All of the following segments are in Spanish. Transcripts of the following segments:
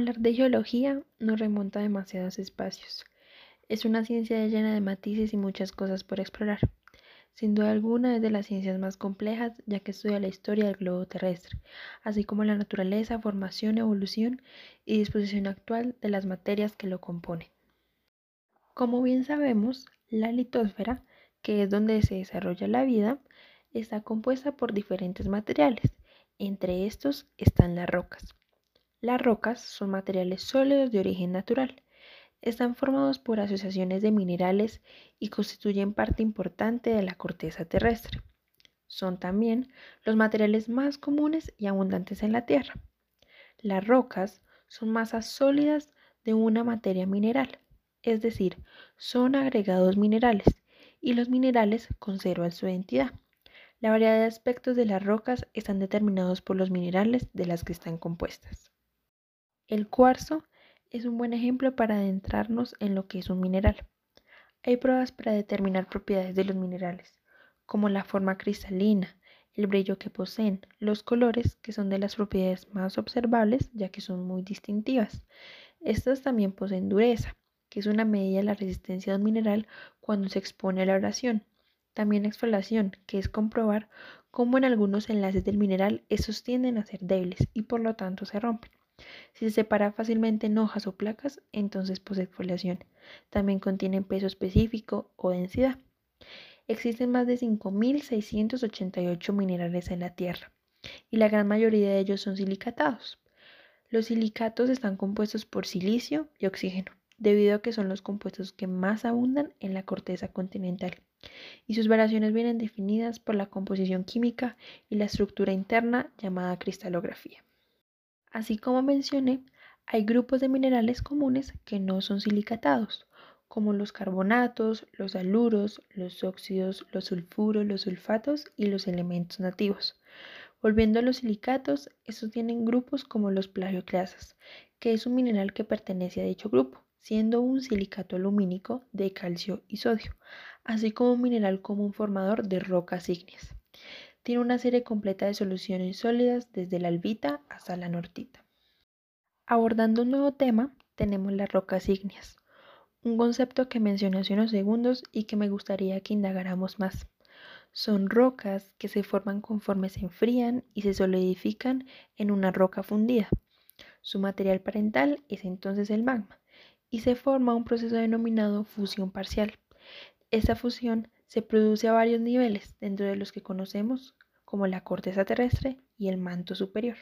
Hablar de geología nos remonta a demasiados espacios. Es una ciencia llena de matices y muchas cosas por explorar. Sin duda alguna es de las ciencias más complejas ya que estudia la historia del globo terrestre, así como la naturaleza, formación, evolución y disposición actual de las materias que lo componen. Como bien sabemos, la litosfera, que es donde se desarrolla la vida, está compuesta por diferentes materiales. Entre estos están las rocas. Las rocas son materiales sólidos de origen natural. Están formados por asociaciones de minerales y constituyen parte importante de la corteza terrestre. Son también los materiales más comunes y abundantes en la Tierra. Las rocas son masas sólidas de una materia mineral, es decir, son agregados minerales y los minerales conservan su identidad. La variedad de aspectos de las rocas están determinados por los minerales de las que están compuestas. El cuarzo es un buen ejemplo para adentrarnos en lo que es un mineral. Hay pruebas para determinar propiedades de los minerales, como la forma cristalina, el brillo que poseen, los colores, que son de las propiedades más observables, ya que son muy distintivas. Estas también poseen dureza, que es una medida de la resistencia de un mineral cuando se expone a la abrasión. También exfoliación, que es comprobar cómo en algunos enlaces del mineral estos tienden a ser débiles y por lo tanto se rompen. Si se separa fácilmente en hojas o placas, entonces posee exfoliación. También contienen peso específico o densidad. Existen más de 5.688 minerales en la Tierra y la gran mayoría de ellos son silicatados. Los silicatos están compuestos por silicio y oxígeno, debido a que son los compuestos que más abundan en la corteza continental, y sus variaciones vienen definidas por la composición química y la estructura interna llamada cristalografía. Así como mencioné, hay grupos de minerales comunes que no son silicatados, como los carbonatos, los aluros, los óxidos, los sulfuros, los sulfatos y los elementos nativos. Volviendo a los silicatos, estos tienen grupos como los plagioclasas, que es un mineral que pertenece a dicho grupo, siendo un silicato alumínico de calcio y sodio, así como un mineral común formador de rocas ígneas. Tiene una serie completa de soluciones sólidas desde la albita hasta la nortita. Abordando un nuevo tema, tenemos las rocas ígneas, un concepto que mencioné hace unos segundos y que me gustaría que indagáramos más. Son rocas que se forman conforme se enfrían y se solidifican en una roca fundida. Su material parental es entonces el magma y se forma un proceso denominado fusión parcial. Esta fusión se produce a varios niveles, dentro de los que conocemos como la corteza terrestre y el manto superior.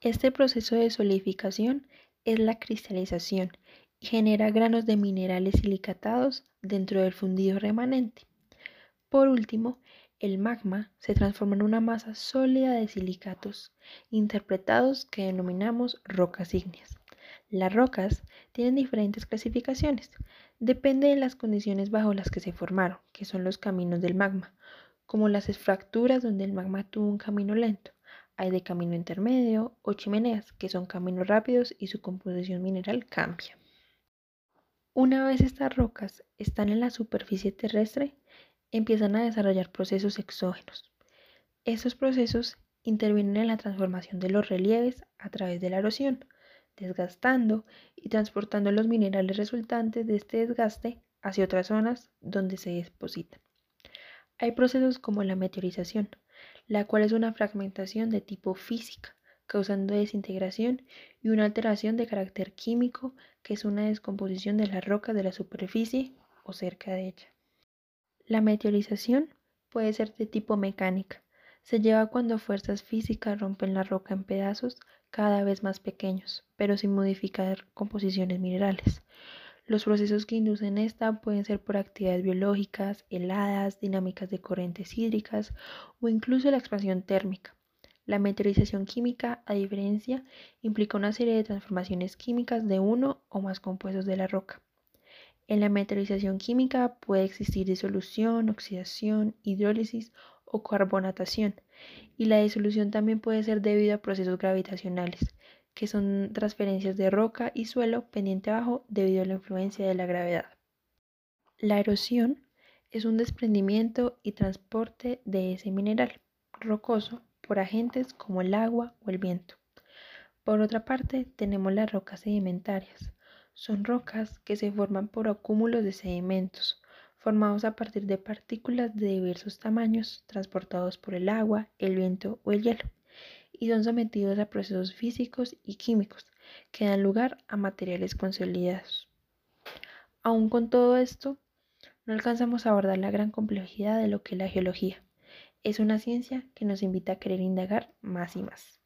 Este proceso de solidificación es la cristalización y genera granos de minerales silicatados dentro del fundido remanente. Por último, el magma se transforma en una masa sólida de silicatos, interpretados que denominamos rocas ígneas. Las rocas tienen diferentes clasificaciones, depende de las condiciones bajo las que se formaron, que son los caminos del magma, como las fracturas donde el magma tuvo un camino lento. Hay de camino intermedio o chimeneas, que son caminos rápidos y su composición mineral cambia. Una vez estas rocas están en la superficie terrestre, empiezan a desarrollar procesos exógenos. Estos procesos intervienen en la transformación de los relieves a través de la erosión, desgastando y transportando los minerales resultantes de este desgaste hacia otras zonas donde se depositan. Hay procesos como la meteorización, la cual es una fragmentación de tipo física, causando desintegración y una alteración de carácter químico, que es una descomposición de las rocas de la superficie o cerca de ella. La meteorización puede ser de tipo mecánica. Se lleva cuando fuerzas físicas rompen la roca en pedazos cada vez más pequeños, pero sin modificar composiciones minerales. Los procesos que inducen esta pueden ser por actividades biológicas, heladas, dinámicas de corrientes hídricas o incluso la expansión térmica. La meteorización química, a diferencia, implica una serie de transformaciones químicas de uno o más compuestos de la roca. En la meteorización química puede existir disolución, oxidación, hidrólisis o carbonatación, y la disolución también puede ser debido a procesos gravitacionales, que son transferencias de roca y suelo pendiente abajo debido a la influencia de la gravedad. La erosión es un desprendimiento y transporte de ese mineral rocoso por agentes como el agua o el viento. Por otra parte, tenemos las rocas sedimentarias. Son rocas que se forman por acúmulos de sedimentos, formados a partir de partículas de diversos tamaños transportados por el agua, el viento o el hielo, y son sometidos a procesos físicos y químicos que dan lugar a materiales consolidados. Aún con todo esto, no alcanzamos a abordar la gran complejidad de lo que es la geología. Es una ciencia que nos invita a querer indagar más y más.